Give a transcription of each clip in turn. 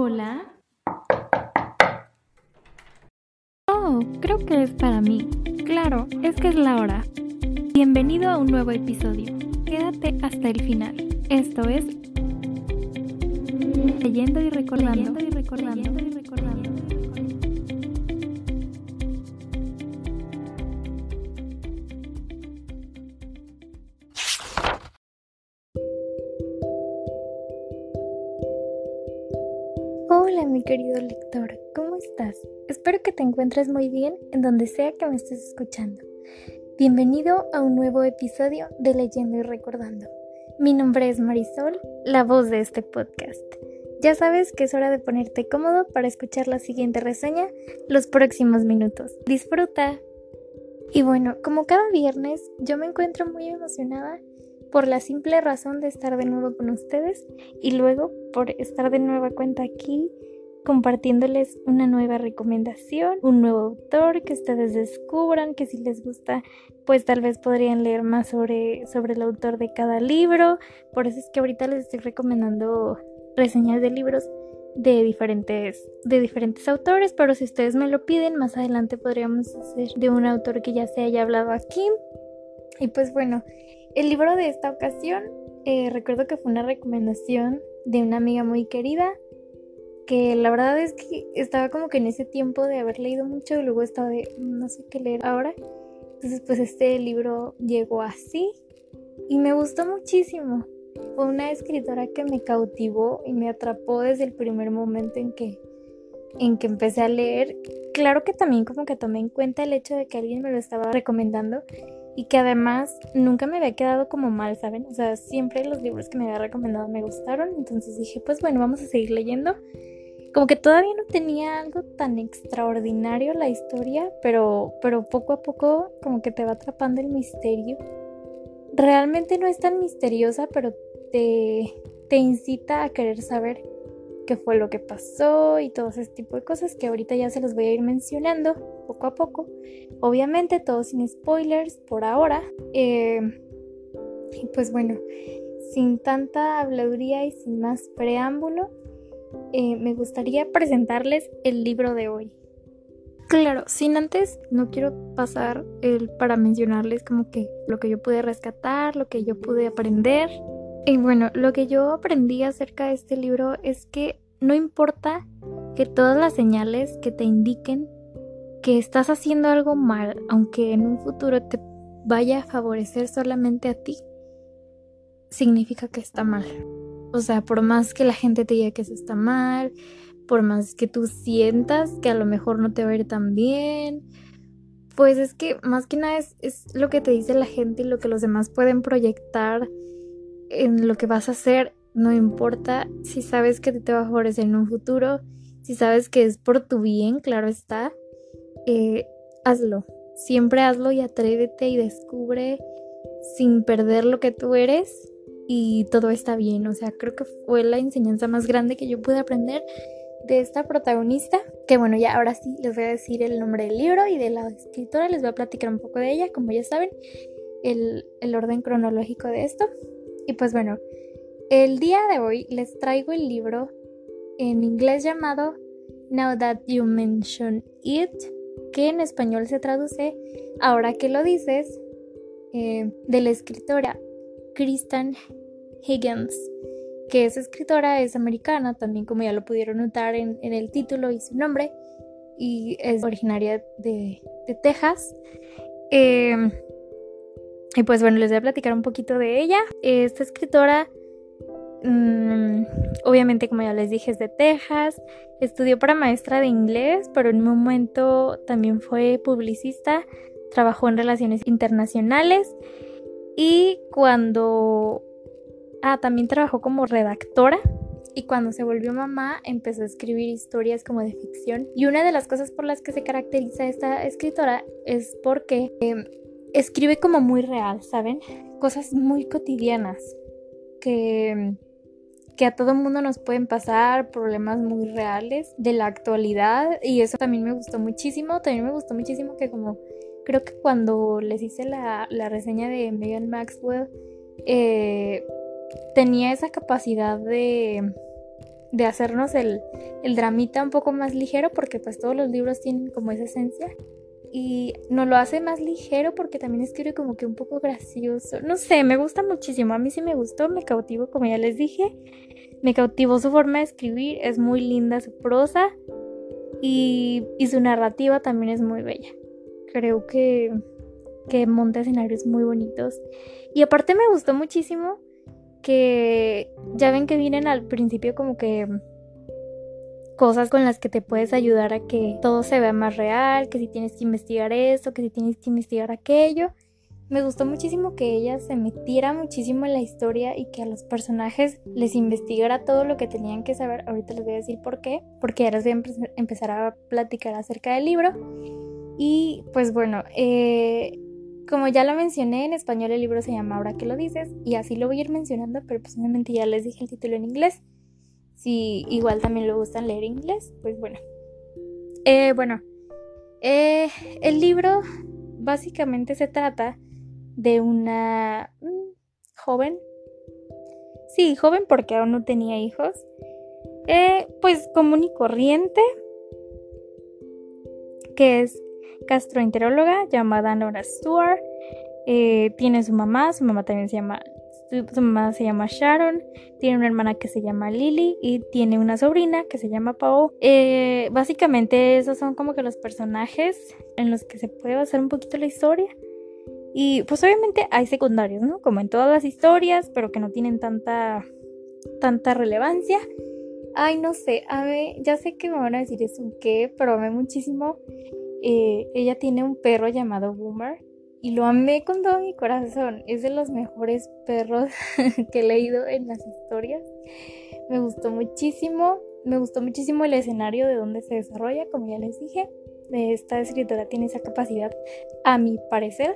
Hola. Oh, creo que es para mí. Claro, es que es la hora. Bienvenido a un nuevo episodio. Quédate hasta el final. Esto es Leyendo y recordando. Leyendo y recordando. Leyendo y recordando. Hola mi querido lector, ¿cómo estás? Espero que te encuentres muy bien en donde sea que me estés escuchando. Bienvenido a un nuevo episodio de Leyendo y Recordando. Mi nombre es Marisol, la voz de este podcast. Ya sabes que es hora de ponerte cómodo para escuchar la siguiente reseña los próximos minutos. Disfruta. Y bueno, como cada viernes, yo me encuentro muy emocionada por la simple razón de estar de nuevo con ustedes y luego por estar de nueva cuenta aquí compartiéndoles una nueva recomendación, un nuevo autor que ustedes descubran, que si les gusta, pues tal vez podrían leer más sobre, sobre el autor de cada libro. Por eso es que ahorita les estoy recomendando reseñas de libros de diferentes, de diferentes autores, pero si ustedes me lo piden, más adelante podríamos hacer de un autor que ya se haya hablado aquí. Y pues bueno, el libro de esta ocasión, eh, recuerdo que fue una recomendación de una amiga muy querida, que la verdad es que estaba como que en ese tiempo de haber leído mucho y luego estaba de no sé qué leer ahora. Entonces pues este libro llegó así y me gustó muchísimo. Fue una escritora que me cautivó y me atrapó desde el primer momento en que en que empecé a leer. Claro que también como que tomé en cuenta el hecho de que alguien me lo estaba recomendando y que además nunca me había quedado como mal, ¿saben? O sea, siempre los libros que me había recomendado me gustaron, entonces dije, pues bueno, vamos a seguir leyendo. Como que todavía no tenía algo tan extraordinario la historia, pero, pero poco a poco como que te va atrapando el misterio. Realmente no es tan misteriosa, pero te, te incita a querer saber qué fue lo que pasó y todo ese tipo de cosas que ahorita ya se los voy a ir mencionando poco a poco. Obviamente todo sin spoilers por ahora. Eh, y pues bueno, sin tanta habladuría y sin más preámbulo, eh, me gustaría presentarles el libro de hoy. Claro, sin antes, no quiero pasar el para mencionarles como que lo que yo pude rescatar, lo que yo pude aprender. Y bueno, lo que yo aprendí acerca de este libro es que no importa que todas las señales que te indiquen que estás haciendo algo mal, aunque en un futuro te vaya a favorecer solamente a ti, significa que está mal. O sea, por más que la gente te diga que eso está mal, por más que tú sientas que a lo mejor no te va a ir tan bien, pues es que más que nada es, lo que te dice la gente y lo que los demás pueden proyectar en lo que vas a hacer, no importa si sabes que te va a favorecer en un futuro, si sabes que es por tu bien, claro está, eh, hazlo. Siempre hazlo y atrévete y descubre sin perder lo que tú eres y todo está bien. O sea, creo que fue la enseñanza más grande que yo pude aprender de esta protagonista. Que bueno, ya ahora sí les voy a decir el nombre del libro y de la escritora. Les voy a platicar un poco de ella, como ya saben, el, el orden cronológico de esto. Y pues bueno, el día de hoy les traigo el libro en inglés llamado Now That You Mention It, que en español se traduce Ahora que lo dices, eh, de la escritora Kristen Higgins, que es escritora, es americana, también como ya lo pudieron notar en, el título y su nombre, y es originaria de, Texas. Em, y pues bueno, les voy a platicar un poquito de ella. Esta escritora, mm, obviamente como ya les dije, es de Texas. Estudió para maestra de inglés, pero en un momento también fue publicista. Trabajó en relaciones internacionales. Y cuando... Ah, también trabajó como redactora. Y cuando se volvió mamá empezó a escribir historias como de ficción. Y una de las cosas por las que se caracteriza esta escritora es porque em, escribe como muy real, ¿saben? Cosas muy cotidianas que, que a todo mundo nos pueden pasar, problemas muy reales de la actualidad y eso también me gustó muchísimo, también me gustó muchísimo que como creo que cuando les hice la, reseña de Megan Maxwell, eh, tenía esa capacidad de, de hacernos el, el dramita un poco más ligero, porque pues todos los libros tienen como esa esencia. Y nos lo hace más ligero porque también escribe como que un poco gracioso. No sé, me gusta muchísimo. A mí sí me gustó, me cautivó, como ya les dije. Me cautivó su forma de escribir, es muy linda su prosa y, y su narrativa también es muy bella. Creo que, que monta escenarios muy bonitos. Y aparte me gustó muchísimo que ya ven que vienen al principio como que cosas con las que te puedes ayudar a que todo se vea más real, que si tienes que investigar esto, que si tienes que investigar aquello. Me gustó muchísimo que ella se metiera muchísimo en la historia y que a los personajes les investigara todo lo que tenían que saber. Ahorita les voy a decir por qué, porque ahora voy a empezar a platicar acerca del libro. Y pues bueno, eh, como ya lo mencioné, en español el libro se llama Ahora que lo dices y así lo voy a ir mencionando, pero posiblemente ya les dije el título en inglés. Si igual también le gustan leer inglés, pues bueno. Eh, bueno, eh, el libro básicamente se trata de una mm, joven. Sí, joven porque aún no tenía hijos. Eh, pues común y corriente. Que es gastroenteróloga llamada Nora Stewart. Eh, tiene su mamá, su mamá también se llama, su, mamá se llama Sharon, tiene una hermana que se llama Lily y tiene una sobrina que se llama Pau. Eh, básicamente esos son como que los personajes en los que se puede basar un poquito la historia. Y pues obviamente hay secundarios, ¿no? Como en todas las historias, pero que no tienen tanta, tanta relevancia. Ay, no sé, a ver, ya sé que me van a decir es un qué, pero amé muchísimo eh, ella tiene un perro llamado Boomer y lo amé con todo mi corazón. Es de los mejores perros que he leído en las historias. Me gustó muchísimo. Me gustó muchísimo el escenario de donde se desarrolla, como ya les dije. Esta escritora tiene esa capacidad, a mi parecer.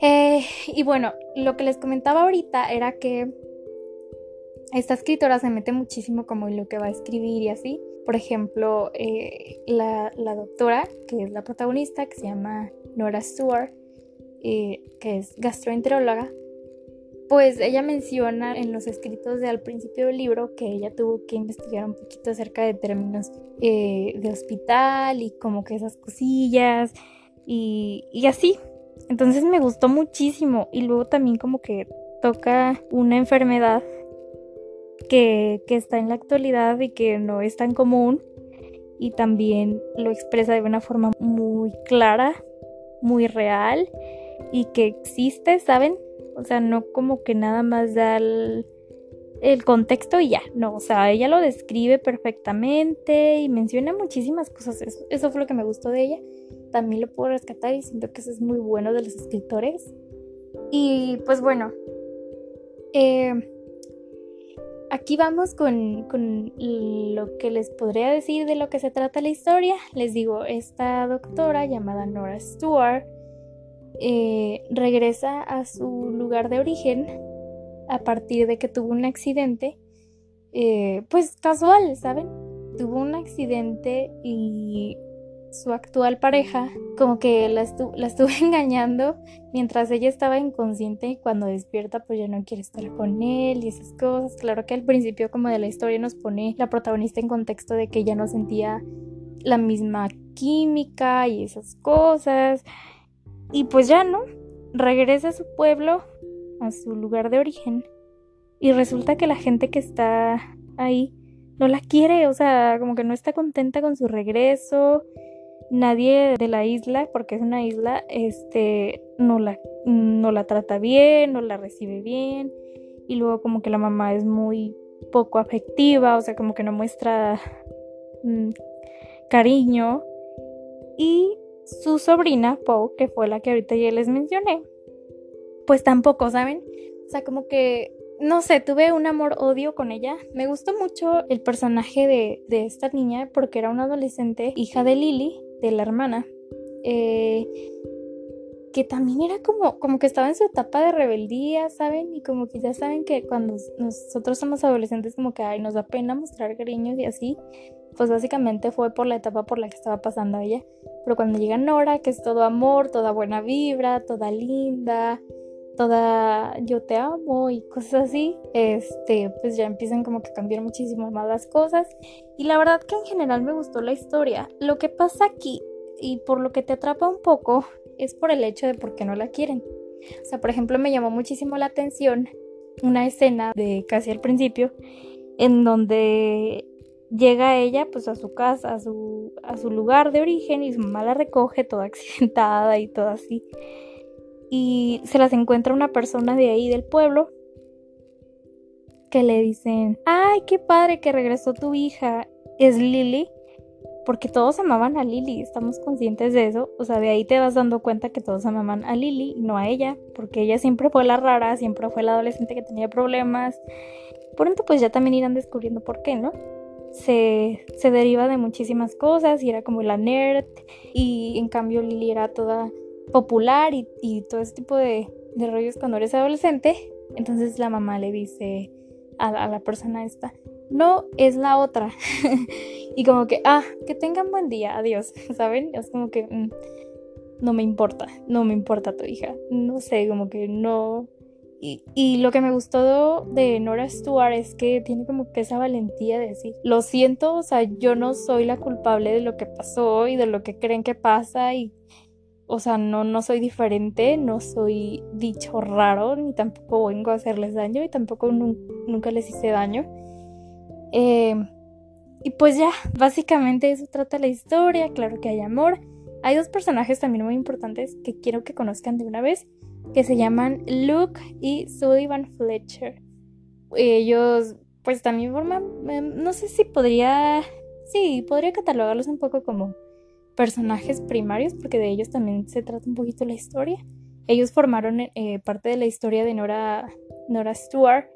Eh, y bueno, lo que les comentaba ahorita era que esta escritora se mete muchísimo como en lo que va a escribir y así. Por ejemplo, eh, la, doctora, que es la protagonista, que se llama Nora Stewart, eh, que es gastroenteróloga, pues ella menciona en los escritos de al principio del libro que ella tuvo que investigar un poquito acerca de términos eh, de hospital y como que esas cosillas y, y así. Entonces me gustó muchísimo y luego también como que toca una enfermedad que, está en la actualidad y que no es tan común y también lo expresa de una forma muy clara, muy real y que existe, ¿saben? O sea, no como que nada más da el, contexto y ya, no, o sea, ella lo describe perfectamente y menciona muchísimas cosas, eso, eso fue lo que me gustó de ella, también lo puedo rescatar y siento que eso es muy bueno de los escritores. Y pues bueno, eh, aquí vamos con, lo que les podría decir de lo que se trata la historia. Les digo, esta doctora llamada Nora Stewart eh, regresa a su lugar de origen a partir de que tuvo un accidente, eh, pues casual, ¿saben? Tuvo un accidente y su actual pareja como que la, la estuvo engañando mientras ella estaba inconsciente y cuando despierta pues ya no quiere estar con él y esas cosas. Claro que al principio como de la historia nos pone la protagonista en contexto de que ella no sentía la misma química y esas cosas. Y pues ya no, regresa a su pueblo, a su lugar de origen. Y resulta que la gente que está ahí no la quiere, o sea, como que no está contenta con su regreso nadie de la isla, porque es una isla, este, no la, no la trata bien, no la recibe bien. Y luego como que la mamá es muy poco afectiva, o sea, como que no muestra mm, cariño. Y su sobrina, Poe, que fue la que ahorita ya les mencioné, pues tampoco, ¿saben? O sea, como que, no sé, tuve un amor-odio con ella. Me gustó mucho el personaje de, de esta niña porque era una adolescente, hija de Lily, de la hermana, eh, que también era como, como que estaba en su etapa de rebeldía, ¿saben? Y como que ya saben que cuando nosotros somos adolescentes como que ay, nos da pena mostrar cariños y así, pues básicamente fue por la etapa por la que estaba pasando ella. Pero cuando llega Nora, que es todo amor, toda buena vibra, toda linda, toda yo te amo y cosas así, este, pues ya empiezan como que a cambiar muchísimo más cosas. Y la verdad que en general me gustó la historia. Lo que pasa aquí y por lo que te atrapa un poco es por el hecho de por qué no la quieren. O sea, por ejemplo, me llamó muchísimo la atención una escena de casi al principio en donde llega ella pues a su casa, a su, a su lugar de origen y su mamá la recoge toda accidentada y todo así. Y se las encuentra una persona de ahí del pueblo que le dicen, ay, qué padre que regresó tu hija, es Lily porque todos amaban a Lily, estamos conscientes de eso, o sea, de ahí te vas dando cuenta que todos amaban a Lily no a ella, porque ella siempre fue la rara, siempre fue la adolescente que tenía problemas. Ejemplo, pues ya también irán descubriendo por qué, ¿no? Se, se deriva de muchísimas cosas y era como la nerd y en cambio Lily era toda popular y, todo ese tipo de, rollos cuando eres adolescente. Entonces la mamá le dice a, a la persona esta, no es la otra. y como que, ah, que tengan buen día, adiós, ¿saben? Es como que mm, no me importa, no me importa tu hija. No sé, como que no. Y, y, lo que me gustó de Nora Stewart es que tiene como que esa valentía de decir, lo siento, o sea, yo no soy la culpable de lo que pasó y de lo que creen que pasa y, o sea, no, no soy diferente, no soy dicho raro, ni tampoco vengo a hacerles daño y tampoco nunca les hice daño. Eh, y pues ya, básicamente eso trata la historia, claro que hay amor. Hay dos personajes también muy importantes que quiero que conozcan de una vez, que se llaman Luke y Sullivan Fletcher. Ellos pues también forman, em, no sé si podría, sí, podría catalogarlos un poco como personajes primarios, porque de ellos también se trata un poquito la historia. Ellos formaron eh, parte de la historia de Nora, Nora Stewart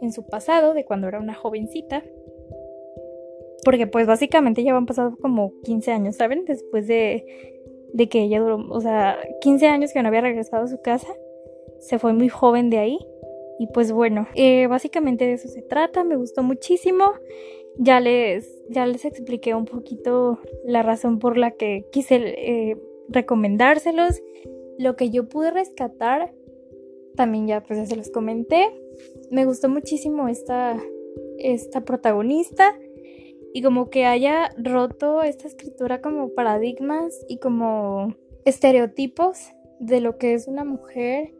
en su pasado, de cuando era una jovencita. Porque pues básicamente ya han pasado como 15 años, ¿saben? Después de, de que ella duró, o sea, 15 años que no había regresado a su casa. Se fue muy joven de ahí. Y pues bueno, eh, básicamente de eso se trata. Me gustó muchísimo. Ya les, ya les expliqué un poquito la razón por la que quise eh, recomendárselos. Lo que yo pude rescatar, también ya pues ya se los comenté. Me gustó muchísimo esta, esta protagonista y como que haya roto esta escritura como paradigmas y como estereotipos de lo que es una mujer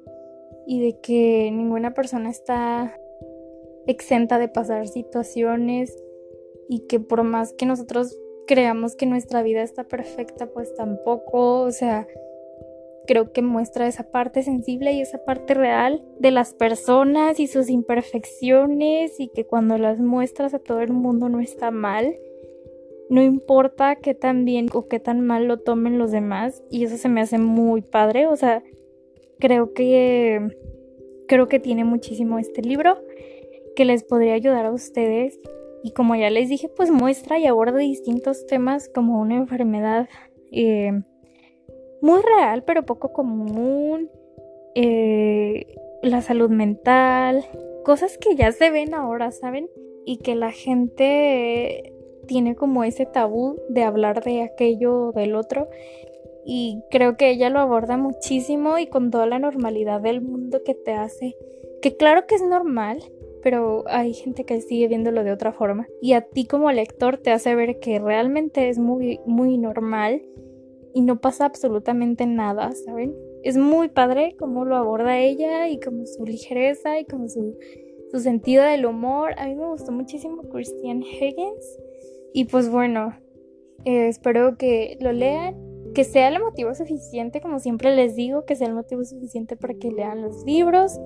y de que ninguna persona está exenta de pasar situaciones y que por más que nosotros creamos que nuestra vida está perfecta, pues tampoco, o sea, creo que muestra esa parte sensible y esa parte real de las personas y sus imperfecciones y que cuando las muestras a todo el mundo no está mal. No importa qué tan bien o qué tan mal lo tomen los demás y eso se me hace muy padre, o sea, creo que creo que tiene muchísimo este libro que les podría ayudar a ustedes y como ya les dije, pues muestra y aborda distintos temas como una enfermedad eh, muy real, pero poco común. Eh, la salud mental, cosas que ya se ven ahora, ¿saben? Y que la gente tiene como ese tabú de hablar de aquello o del otro. Y creo que ella lo aborda muchísimo y con toda la normalidad del mundo que te hace. Que claro que es normal, pero hay gente que sigue viéndolo de otra forma. Y a ti como lector te hace ver que realmente es muy, muy normal y no pasa absolutamente nada, ¿saben? Es muy padre cómo lo aborda ella y como su ligereza y como su, sentido del humor. A mí me gustó muchísimo Christian Higgins y pues bueno, eh, espero que lo lean, que sea el motivo suficiente, como siempre les digo, que sea el motivo suficiente para que lean los libros,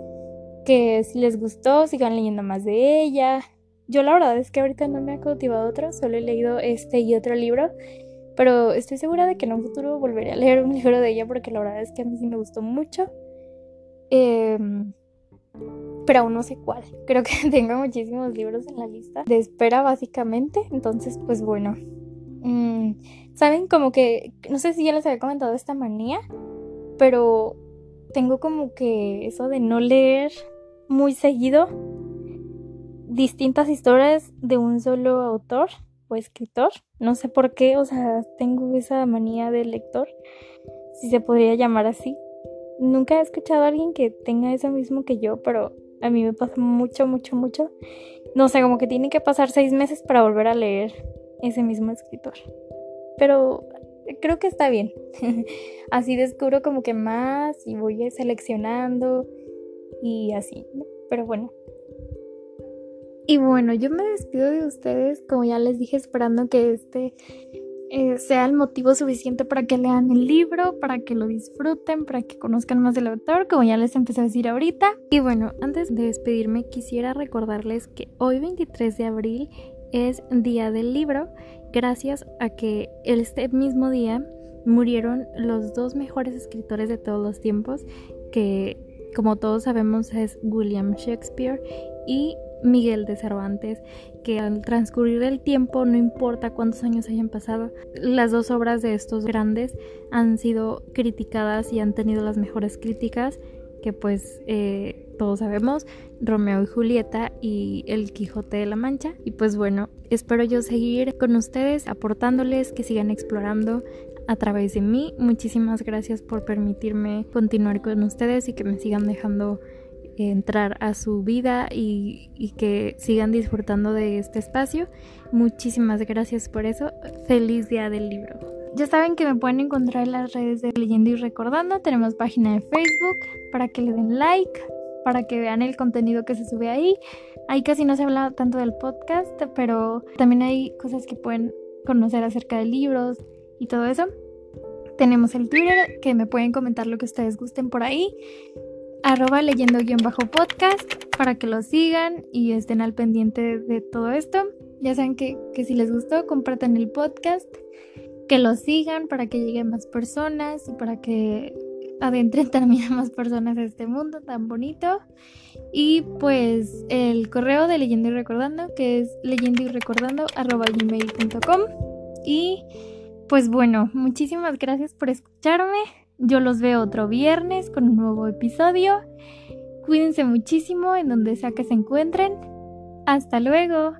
que si les gustó sigan leyendo más de ella. Yo la verdad es que ahorita no me ha cautivado otro, solo he leído este y otro libro pero estoy segura de que en un futuro volveré a leer un libro de ella porque la verdad es que a mí sí me gustó mucho. Em, pero aún no sé cuál. Creo que tengo muchísimos libros en la lista de espera básicamente. Entonces, pues bueno. Mm, Saben como que, no sé si ya les había comentado esta manía, pero tengo como que eso de no leer muy seguido distintas historias de un solo autor escritor. No sé por qué, o sea, tengo esa manía de lector, si se podría llamar así. nunca he escuchado a alguien que tenga eso mismo que yo, pero a mí me pasa mucho, mucho, mucho. No sé, como que tiene que pasar seis meses para volver a leer ese mismo escritor. Pero creo que está bien. así descubro como que más y voy seleccionando y así, Pero bueno. Y bueno, yo me despido de ustedes, como ya les dije, esperando que este eh, sea el motivo suficiente para que lean el libro, para que lo disfruten, para que conozcan más del autor, como ya les empecé a decir ahorita. Y bueno, antes de despedirme, quisiera recordarles que hoy 23 de abril es Día del Libro, gracias a que este mismo día murieron los dos mejores escritores de todos los tiempos, que como todos sabemos es William Shakespeare y Miguel de Cervantes, que al transcurrir el tiempo, no importa cuántos años hayan pasado, las dos obras de estos grandes han sido criticadas y han tenido las mejores críticas, que pues eh, todos sabemos, Romeo y Julieta y El Quijote de la Mancha. Y pues bueno, espero yo seguir con ustedes, aportándoles, que sigan explorando a través de mí. Muchísimas gracias por permitirme continuar con ustedes y que me sigan dejando entrar a su vida y, que sigan disfrutando de este espacio. Muchísimas gracias por eso. Feliz día del libro. Ya saben que me pueden encontrar en las redes de Leyendo y Recordando. Tenemos página de Facebook para que le den like, para que vean el contenido que se sube ahí. Ahí casi no se habla tanto del podcast, pero también hay cosas que pueden conocer acerca de libros y todo eso. Tenemos el Twitter, que me pueden comentar lo que ustedes gusten por ahí arroba leyendo guion bajo podcast para que lo sigan y estén al pendiente de todo esto. Ya saben que, que si les gustó, compartan el podcast, que lo sigan para que lleguen más personas y para que adentren también a más personas a este mundo tan bonito. Y pues el correo de leyendo y recordando, que es leyendo y recordando arroba gmail.com. Y pues bueno, muchísimas gracias por escucharme. Yo los veo otro viernes con un nuevo episodio. Cuídense muchísimo en donde sea que se encuentren. Hasta luego.